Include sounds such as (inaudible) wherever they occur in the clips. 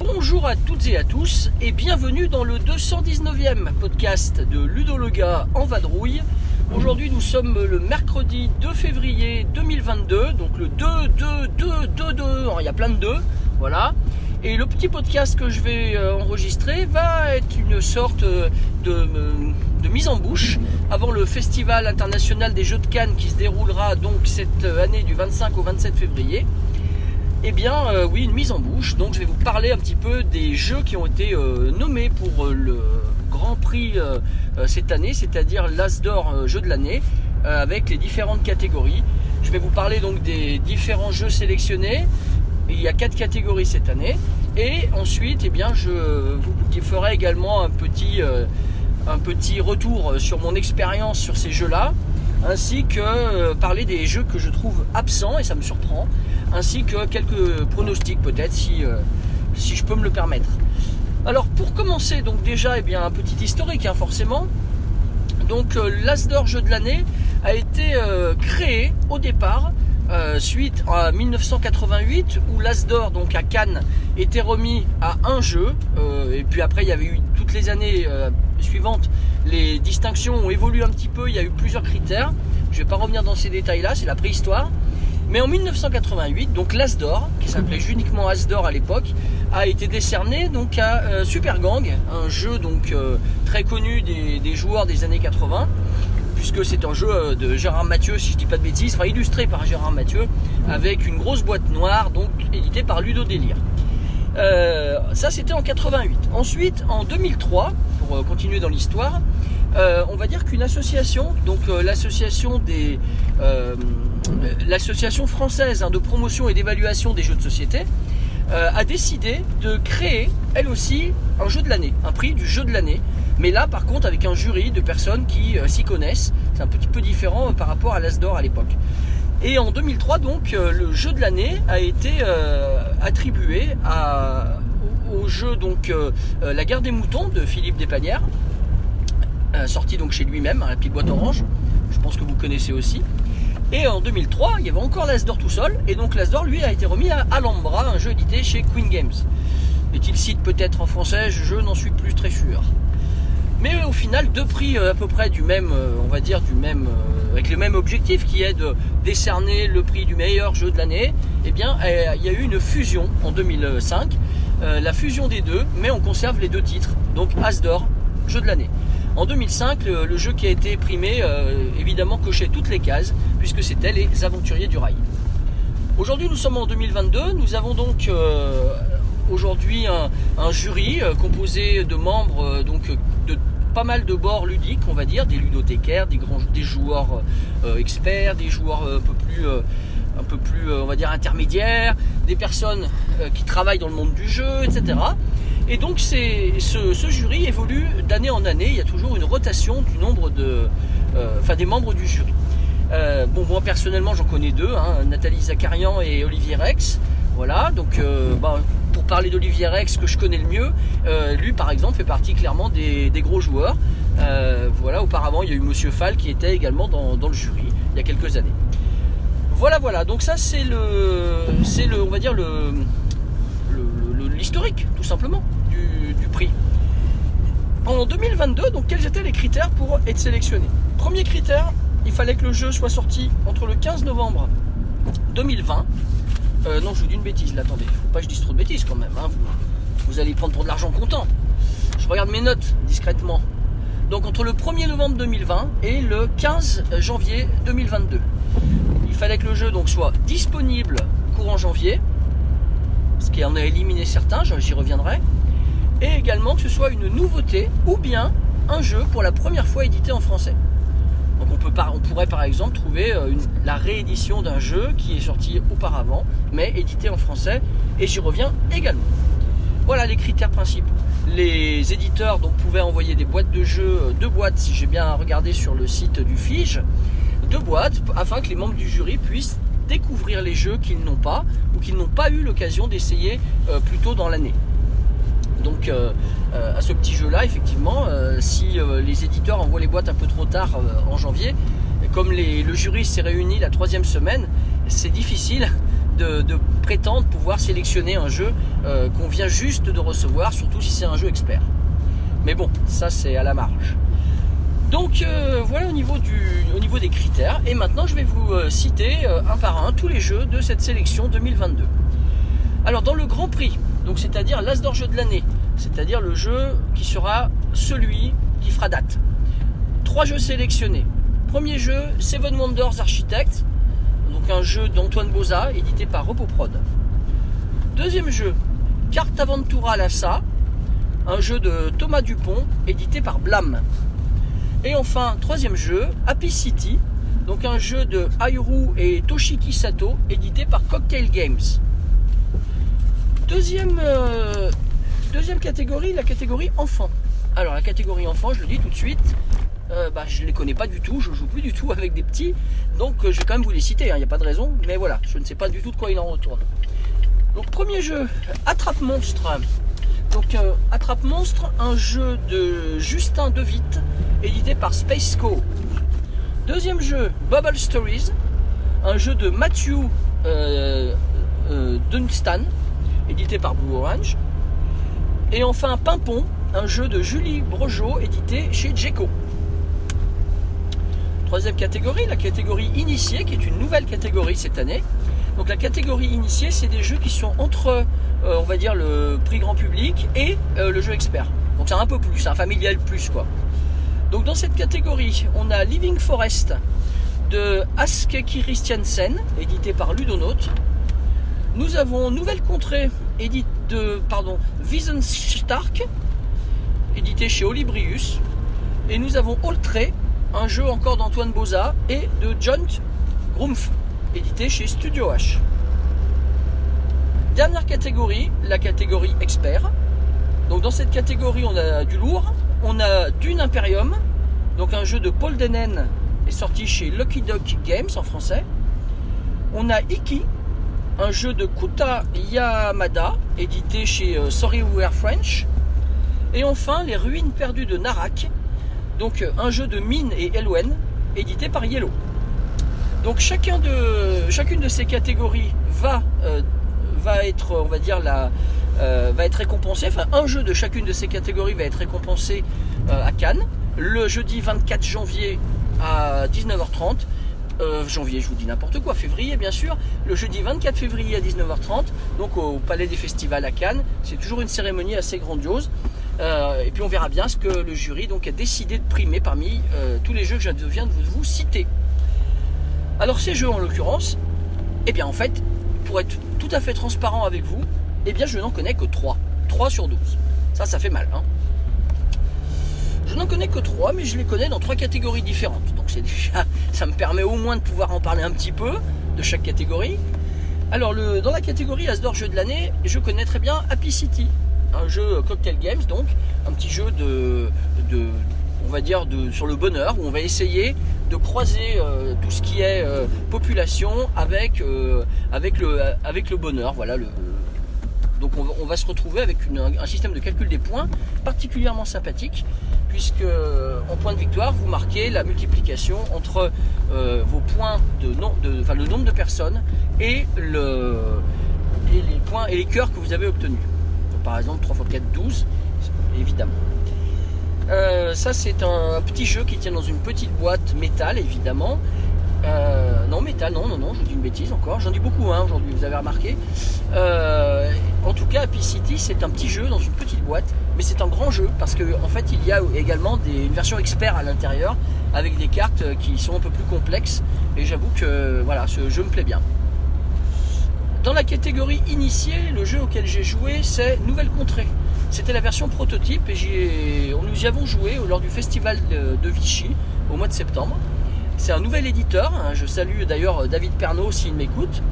Bonjour à toutes et à tous et bienvenue dans le 219e podcast de Ludo le gars en vadrouille. Aujourd'hui nous sommes le mercredi 2 février 2022, donc le 2, 2, 2, 2, 2, il y a plein de 2, voilà. Et le petit podcast que je vais euh, enregistrer va être une sorte euh, de, euh, de mise en bouche avant le Festival international des Jeux de Cannes qui se déroulera donc cette année du 25 au 27 février. Eh bien, oui, une mise en bouche. Donc, je vais vous parler un petit peu des jeux qui ont été nommés pour le Grand Prix cette année, c'est-à-dire l'As d'or jeu de l'année, avec les différentes catégories. Je vais vous parler donc des différents jeux sélectionnés. Il y a quatre catégories cette année. Et ensuite, eh bien, je vous ferai également un petit, euh, un petit retour sur mon expérience sur ces jeux-là, ainsi que euh, parler des jeux que je trouve absents, et ça me surprend, ainsi que quelques pronostics peut-être si, euh, si je peux me le permettre. Alors pour commencer, donc déjà eh bien, un petit historique hein, forcément. Donc euh, l'As d'or jeu de l'année a été euh, créé au départ euh, suite à 1988 où l'As d'or donc à Cannes était remis à un jeu euh, et puis après il y avait eu toutes les années euh, suivantes les distinctions ont évolué un petit peu, il y a eu plusieurs critères. Je vais pas revenir dans ces détails là, c'est la préhistoire. Mais en 1988, donc l'As d'or, qui s'appelait uniquement As d'or à l'époque, a été décerné donc à Super Gang, un jeu donc très connu des, des joueurs des années 80, puisque c'est un jeu euh, de Gérard Mathieu, si je dis pas de bêtises, enfin illustré par Gérard Mathieu, avec une grosse boîte noire, donc édité par Ludo Délire. Euh, ça c'était en 88. Ensuite, en 2003, pour euh, continuer dans l'histoire, on va dire qu'une association, donc l'association française hein, de promotion et d'évaluation des jeux de société, a décidé de créer elle aussi un jeu de l'année, un prix du jeu de l'année. Mais là, par contre, avec un jury de personnes qui euh, s'y connaissent, c'est un petit peu différent euh, par rapport à l'As d'or à l'époque. Et en 2003, donc, euh, le jeu de l'année a été attribué au, jeu donc La guerre des moutons de Philippe Despanières, sorti donc chez lui-même, à la petite boîte orange. Je pense que vous connaissez aussi. Et en 2003, il y avait encore l'As d'or tout seul, et donc l'As d'or, lui, a été remis à Alhambra, un jeu édité chez Queen Games. Est-il cite peut-être en français? Je n'en suis plus très sûr. Mais au final, deux prix euh, à peu près du même, euh, on va dire, du même, euh, avec le même objectif qui est de décerner le prix du meilleur jeu de l'année. Eh bien, il y a eu une fusion en 2005, euh, la fusion des deux, mais on conserve les deux titres. Donc As d'or, jeu de l'année. En 2005, le, jeu qui a été primé, évidemment, cochait toutes les cases, puisque c'était les Aventuriers du Rail. Aujourd'hui, nous sommes en 2022. Nous avons donc aujourd'hui un, un jury composé de membres donc pas mal de bords ludiques, on va dire, des ludothécaires, des grands, des joueurs euh, experts, des joueurs euh, un peu plus, euh, un peu plus, on va dire intermédiaires, des personnes qui travaillent dans le monde du jeu, etc. Et donc ce, ce jury évolue d'année en année. Il y a toujours une rotation du nombre de, enfin des membres du jury. Bon, moi personnellement, j'en connais deux, hein, Nathalie Zakarian et Olivier Rex. Voilà, donc euh, bah, pour parler d'Olivier Rex, que je connais le mieux, euh, lui par exemple fait partie clairement des, gros joueurs. Euh, voilà, auparavant, il y a eu Monsieur Fall qui était également dans, le jury il y a quelques années. Voilà, voilà. Donc ça, c'est le, c'est le, on va dire le, l'historique, tout simplement, du, du prix. En 2022, donc quels étaient les critères pour être sélectionné? Premier critère, il fallait que le jeu soit sorti entre le 15 novembre 2020. Euh, non, je vous dis une bêtise, là, attendez. Faut pas que je dise trop de bêtises quand même. hein, Vous, allez prendre pour de l'argent comptant. Je regarde mes notes discrètement. Donc entre le 1er novembre 2020 et le 15 janvier 2022. Il fallait que le jeu soit disponible courant janvier, ce qui en a éliminé certains, j'y reviendrai, et également que ce soit une nouveauté ou bien un jeu pour la première fois édité en français. Donc on, pourrait par exemple trouver euh, la réédition d'un jeu qui est sorti auparavant, mais édité en français, et j'y reviens également. Voilà les critères principaux. Les éditeurs pouvaient envoyer des boîtes de jeux, euh, deux boîtes si j'ai bien regardé sur le site du Fige, deux boîtes afin que les membres du jury puissent découvrir les jeux qu'ils n'ont pas ou qu'ils n'ont pas eu l'occasion d'essayer euh, plus tôt dans l'année. Donc euh, euh, à ce petit jeu-là, effectivement, euh, si les éditeurs envoient les boîtes un peu trop tard en janvier, comme le jury s'est réuni la troisième semaine, c'est difficile de, prétendre pouvoir sélectionner un jeu qu'on vient juste de recevoir, surtout si c'est un jeu expert. Mais bon, ça c'est à la marge. Donc voilà au niveau, des critères. Et maintenant je vais vous citer un par un tous les jeux de cette sélection 2022. Alors dans le Grand Prix, donc c'est-à-dire l'As d'or jeu de l'année, c'est-à-dire le jeu qui sera celui qui fera date. Trois jeux sélectionnés. Premier jeu, Seven Wonders Architect, donc un jeu d'Antoine Boza, édité par Repoprod. Deuxième jeu, Carte Aventura Lassa, un jeu de Thomas Dupont, édité par Blam. Et enfin, troisième jeu, Happy City, donc un jeu de Airu et Toshiki Sato, édité par Cocktail Games. Deuxième, euh, deuxième catégorie, la catégorie enfant. Alors la catégorie enfant, je le dis tout de suite, euh, bah, je ne les connais pas du tout, je joue plus du tout avec des petits, donc euh, je vais quand même vous les citer, il n'y a pas de raison, mais voilà, je ne sais pas du tout de quoi il en retourne. Donc premier jeu, Attrape Monstre. Donc Attrape Monstre, un jeu de Justin Devitte, édité par Space Co. Deuxième jeu, Bubble Stories, un jeu de Matthew Dunstan, édité par Blue Orange. Et enfin Pimpon, un jeu de Julie Brogeot, édité chez Jeco. Troisième catégorie, la catégorie initiée, qui est une nouvelle catégorie cette année. Donc la catégorie initiée, c'est des jeux qui sont entre, euh, on va dire, le prix grand public et euh, le jeu expert. Donc c'est un peu plus, un familial plus quoi. Donc dans cette catégorie, on a Living Forest de Aske Christiansen, édité par Ludonote. Nous avons Nouvelle Contrée, édité de, pardon, Wiesensstark, édité chez Olibrius. Et nous avons Oltré, un jeu encore d'Antoine Boza et de John Grumpf, édité chez Studio H. Dernière catégorie, la catégorie expert. Donc dans cette catégorie, on a du lourd, on a Dune Imperium, donc un jeu de Paul Denen est sorti chez Lucky Duck Games en français. On a Iki, un jeu de Kuta Yamada, édité chez euh, Sorry We Are French. Et enfin, Les Ruines perdues de Narak, donc euh, un jeu de Mine et Elwen, édité par Yellow. Donc chacune de ces catégories va, euh, être, on. Enfin, un jeu de chacune de ces catégories va être récompensé à Cannes le jeudi 24 janvier à 19h30. Euh, janvier, je vous dis n'importe quoi, février bien sûr, le jeudi 24 février à 19h30, donc au Palais des Festivals à Cannes. C'est toujours une cérémonie assez grandiose. Euh, et puis on verra bien ce que le jury donc, a décidé de primer parmi euh, tous les jeux que je viens de vous, citer. Alors ces jeux en l'occurrence, eh bien en fait, pour être tout à fait transparent avec vous, eh bien je n'en connais que 3. 3 sur 12. Ça, ça fait mal. Hein n'en connais que 3, mais je les connais dans trois catégories différentes. Donc c'est déjà, (laughs) ça me permet au moins de pouvoir en parler un petit peu de chaque catégorie. Alors le, dans la catégorie As d'or jeu de l'année, je connais très bien Happy City, un jeu Cocktail Games, donc un petit jeu de, de on va dire de, sur le bonheur où on va essayer de croiser euh, tout ce qui est euh, population avec euh, avec le avec le bonheur. Voilà le, donc on va, se retrouver avec un système de calcul des points particulièrement sympathique puisque en point de victoire vous marquez la multiplication entre euh, vos points de, nom- le nombre de personnes et le et les points et les cœurs que vous avez obtenus. Par exemple 3 x 4 12 évidemment. Euh, ça c'est un petit jeu qui tient dans une petite boîte métal évidemment. Euh, non métal non non non je dis une bêtise encore j'en dis beaucoup hein, aujourd'hui vous avez remarqué Euh, en tout cas Happy City c'est un petit jeu dans une petite boîte mais c'est un grand jeu parce qu'en en fait il y a également une version expert à l'intérieur avec des cartes qui sont un peu plus complexes et j'avoue que voilà ce jeu me plaît bien dans la catégorie initiée, le jeu auquel j'ai joué, c'est Nouvelle Contrée. C'était la version prototype et nous y avons joué lors du festival de Vichy au mois de septembre. C'est un nouvel éditeur, hein, je salue d'ailleurs David Pernaud s'il m'écoute,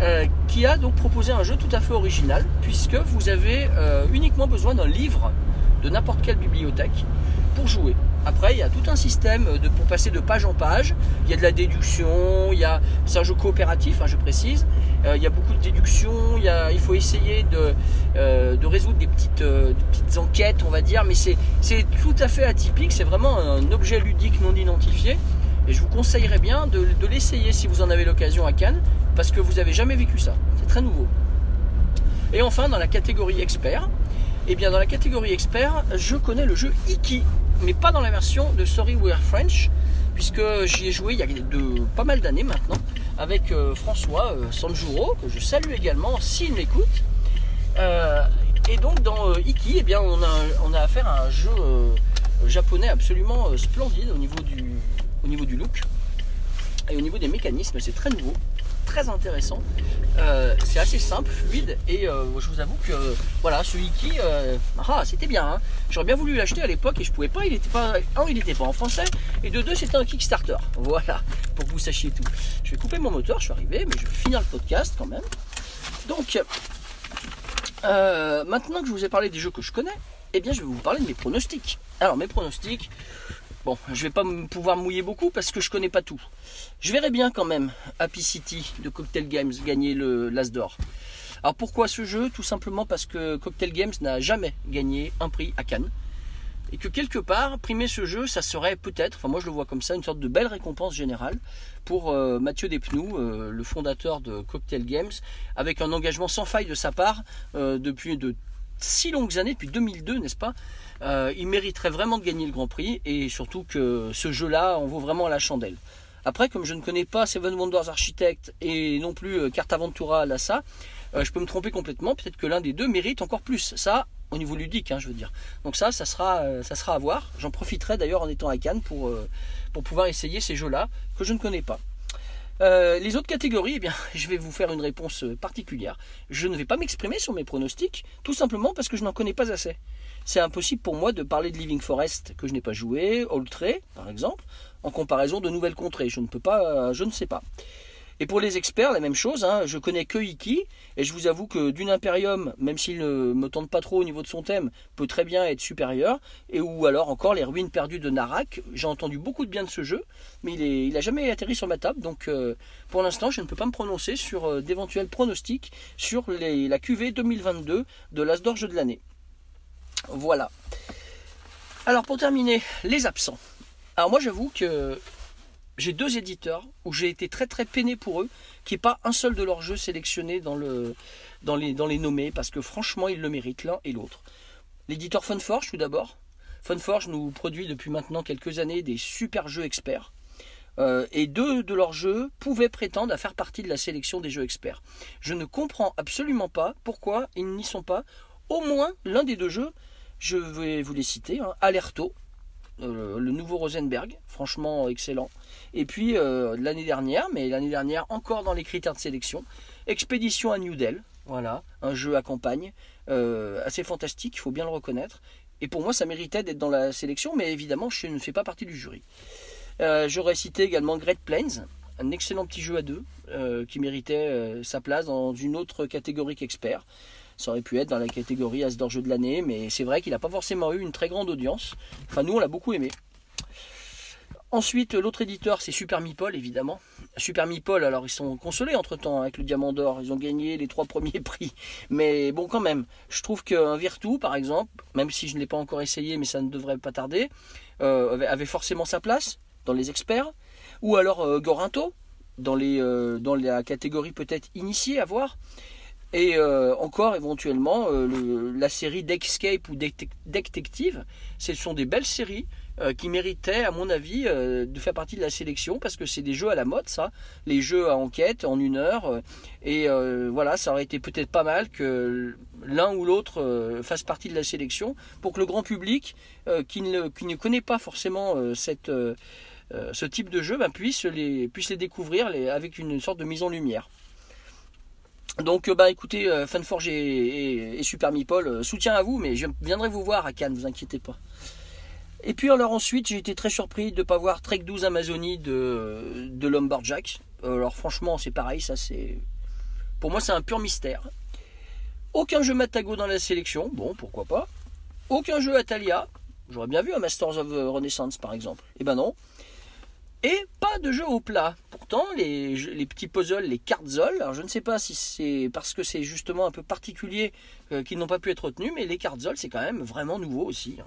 euh, qui a donc proposé un jeu tout à fait original puisque vous avez euh, uniquement besoin d'un livre de n'importe quelle bibliothèque pour jouer. Après, il y a tout un système pour passer de page en page. Il y a de la déduction, c'est un jeu coopératif, hein, je précise. Euh, il y a beaucoup de déduction, il, faut essayer de, euh, résoudre des petites, euh, enquêtes, on va dire, mais c'est tout à fait atypique. C'est vraiment un objet ludique non identifié. Et je vous conseillerais bien de, l'essayer si vous en avez l'occasion à Cannes, parce que vous n'avez jamais vécu ça. C'est très nouveau. Et enfin, dans la catégorie expert, eh bien dans la catégorie expert, je connais le jeu Iki, mais pas dans la version de Sorry We're French, puisque j'y ai joué il y a de, pas mal d'années maintenant, avec euh, François euh, Sanjuro, que je salue également s'il m'écoute. Euh, et donc dans Iki, eh bien, on, a, affaire à un jeu japonais absolument splendide au niveau, du, au niveau du look et au niveau des mécanismes, c'est très nouveau, très intéressant. Euh, c'est assez simple, fluide, et euh, je vous avoue que voilà, ce Iki, euh, ah, c'était bien. hein. J'aurais bien voulu l'acheter à l'époque et je pouvais pas. Il était pas, un, il n'était pas en français, et de deux, c'était un Kickstarter. (laughs) Voilà, pour que vous sachiez tout. Je vais couper mon moteur, je suis arrivé, mais je vais finir le podcast quand même. Donc, maintenant que je vous ai parlé des jeux que je connais, eh bien, je vais vous parler de mes pronostics. Alors, mes pronostics, bon, je vais pas pouvoir mouiller beaucoup parce que je connais pas tout. Je verrais bien quand même Happy City de Cocktail Games gagner le l'As d'or. Alors pourquoi ce jeu? Tout simplement parce que Cocktail Games n'a jamais gagné un prix à Cannes. Et que quelque part, primer ce jeu, ça serait peut-être, enfin moi je le vois comme ça, une sorte de belle récompense générale pour euh, Mathieu Despnous, euh, le fondateur de Cocktail Games, avec un engagement sans faille de sa part euh, depuis de si longues années, depuis 2002, n'est-ce pas Euh, Il mériterait vraiment de gagner le Grand Prix et surtout que ce jeu-là en vaut vraiment la chandelle. Après, comme je ne connais pas Seven Wonders Architect et non plus euh, Cartaventura Lassa, euh, je peux me tromper complètement. Peut-être que l'un des deux mérite encore plus. Ça, au niveau ludique, hein, je veux dire. Donc ça, ça sera, ça sera à voir. J'en profiterai d'ailleurs en étant à Cannes pour, pour pouvoir essayer ces jeux-là que je ne connais pas. Euh, les autres catégories, eh bien, (laughs) je vais vous faire une réponse euh, particulière. Je ne vais pas m'exprimer sur mes pronostics, tout simplement parce que je n'en connais pas assez. C'est impossible pour moi de parler de Living Forest que je n'ai pas joué, Oltré par exemple, en comparaison de nouvelles contrées. Je ne peux pas, euh, je ne sais pas. Et pour les experts, la même chose. hein, je connais que Iki, et je vous avoue que Dune Imperium, même s'il ne me tente pas trop au niveau de son thème, peut très bien être supérieur. Et ou alors encore les ruines perdues de Narak. J'ai entendu beaucoup de bien de ce jeu, mais il est, il a jamais atterri sur ma table. Donc euh, pour l'instant, je ne peux pas me prononcer sur euh, d'éventuels pronostics sur la QV 2022 de l'As d'Or Jeu de l'année. Voilà. Alors pour terminer, les absents. Alors moi j'avoue que j'ai deux éditeurs où j'ai été très très peiné pour eux, qu'il n'y ait pas un seul de leurs jeux sélectionné dans les nommés, parce que franchement ils le méritent l'un et l'autre. L'éditeur Funforge tout d'abord. Funforge nous produit depuis maintenant quelques années des super jeux experts. Euh, et deux de leurs jeux pouvaient prétendre à faire partie de la sélection des jeux experts. Je ne comprends absolument pas pourquoi ils n'y sont pas. Au moins l'un des deux jeux, je vais vous les citer, hein, Alerto, euh, le nouveau Rosenberg, franchement excellent. Et puis euh, l'année dernière, mais l'année dernière encore dans les critères de sélection, Expédition à New Del, voilà, un jeu à campagne euh, assez fantastique, il faut bien le reconnaître. Et pour moi, ça méritait d'être dans la sélection, mais évidemment, je ne fais pas partie du jury. J'aurais cité également Great Plains, un excellent petit jeu à deux qui méritait sa place dans une autre catégorie qu'expert. Ça aurait pu être dans la catégorie As d'or jeu de l'année, mais c'est vrai qu'il n'a pas forcément eu une très grande audience. Enfin, nous, on l'a beaucoup aimé. Ensuite, l'autre éditeur, c'est Super Meeple, évidemment. Super Meeple, alors ils sont consolés entre temps avec le Diamant d'Or. Ils ont gagné les trois premiers (laughs) prix. Mais bon, quand même, je trouve qu'un Virtu, par exemple, même si je ne l'ai pas encore essayé, mais ça ne devrait pas tarder, euh, avait- forcément sa place dans les experts. Ou alors euh, Gorinto, euh, dans la catégorie peut-être initiée à voir. Et euh, encore éventuellement euh, la série Deckscape ou Detective, ce sont des belles séries euh, qui méritaient à mon avis euh, de faire partie de la sélection parce que c'est des jeux à la mode ça, les jeux à enquête en une heure et voilà ça aurait été peut-être pas mal que l'un ou l'autre fasse partie de la sélection pour que le grand public qui, ne, connaît pas forcément ce type de jeu ben, puisse, les, puisse les découvrir avec une sorte de mise en lumière. Donc euh, bah écoutez, euh, Funforge et, et, Super Meeple, euh, soutien à vous, mais je viendrai vous voir à Cannes, vous inquiétez pas. Et puis alors ensuite, j'ai été très surpris de ne pas voir Trek 12 Amazonie de, de Alors franchement, c'est pareil, ça c'est... Pour moi, c'est un pur mystère. Aucun jeu Matago dans la sélection, bon, pourquoi pas. Aucun jeu Atalia, J'aurais bien vu un Masters of Renaissance par exemple. Eh ben non. Et pas de jeu au plat. Pourtant, les, petits puzzles, les cartes-zols, alors je ne sais pas si c'est parce que c'est justement un peu particulier euh, qu'ils n'ont pas pu être retenus, mais les cartes-zols, c'est quand même vraiment nouveau aussi. Hein.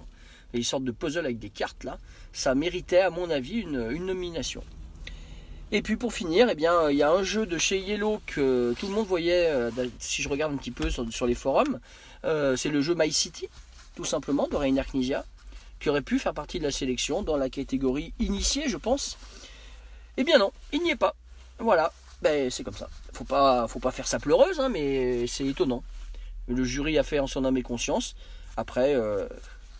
Les sortes de puzzles avec des cartes là, ça méritait à mon avis une, nomination. Et puis pour finir, eh bien, il y a un jeu de chez Yellow que tout le monde voyait, euh, si je regarde un petit peu sur, les forums, euh, c'est le jeu My City, tout simplement, de Rainer qui aurait pu faire partie de la sélection dans la catégorie initiée, je pense. Eh bien non, il n'y est pas. Voilà, ben, c'est comme ça. Faut pas, faut pas faire ça pleureuse, hein, mais c'est étonnant. Le jury a fait en son âme et conscience. Après, euh,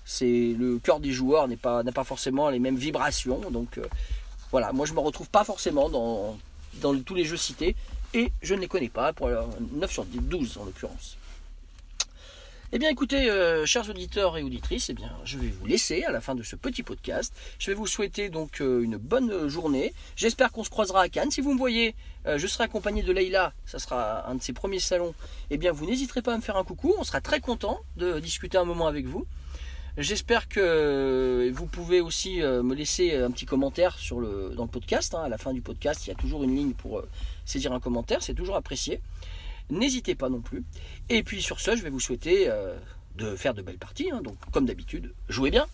c'est le cœur des joueurs n'est pas, n'a pas forcément les mêmes vibrations. Donc euh, voilà, moi je me retrouve pas forcément dans, dans tous les jeux cités et je ne les connais pas pour 9 sur 12 en l'occurrence. Eh bien écoutez, euh, chers auditeurs et auditrices, eh bien, je vais vous laisser à la fin de ce petit podcast. Je vais vous souhaiter donc euh, une bonne journée. J'espère qu'on se croisera à Cannes. Si vous me voyez, euh, je serai accompagné de Leïla, ça sera un de ses premiers salons. Eh bien vous n'hésiterez pas à me faire un coucou, on sera très content de discuter un moment avec vous. J'espère que vous pouvez aussi me laisser un petit commentaire dans le podcast. Hein. À la fin du podcast, il y a toujours une ligne pour saisir un commentaire, c'est toujours apprécié. N'hésitez pas non plus. Et puis sur ce, je vais vous souhaiter euh, de faire de belles parties. Hein. donc comme d'habitude, jouez bien.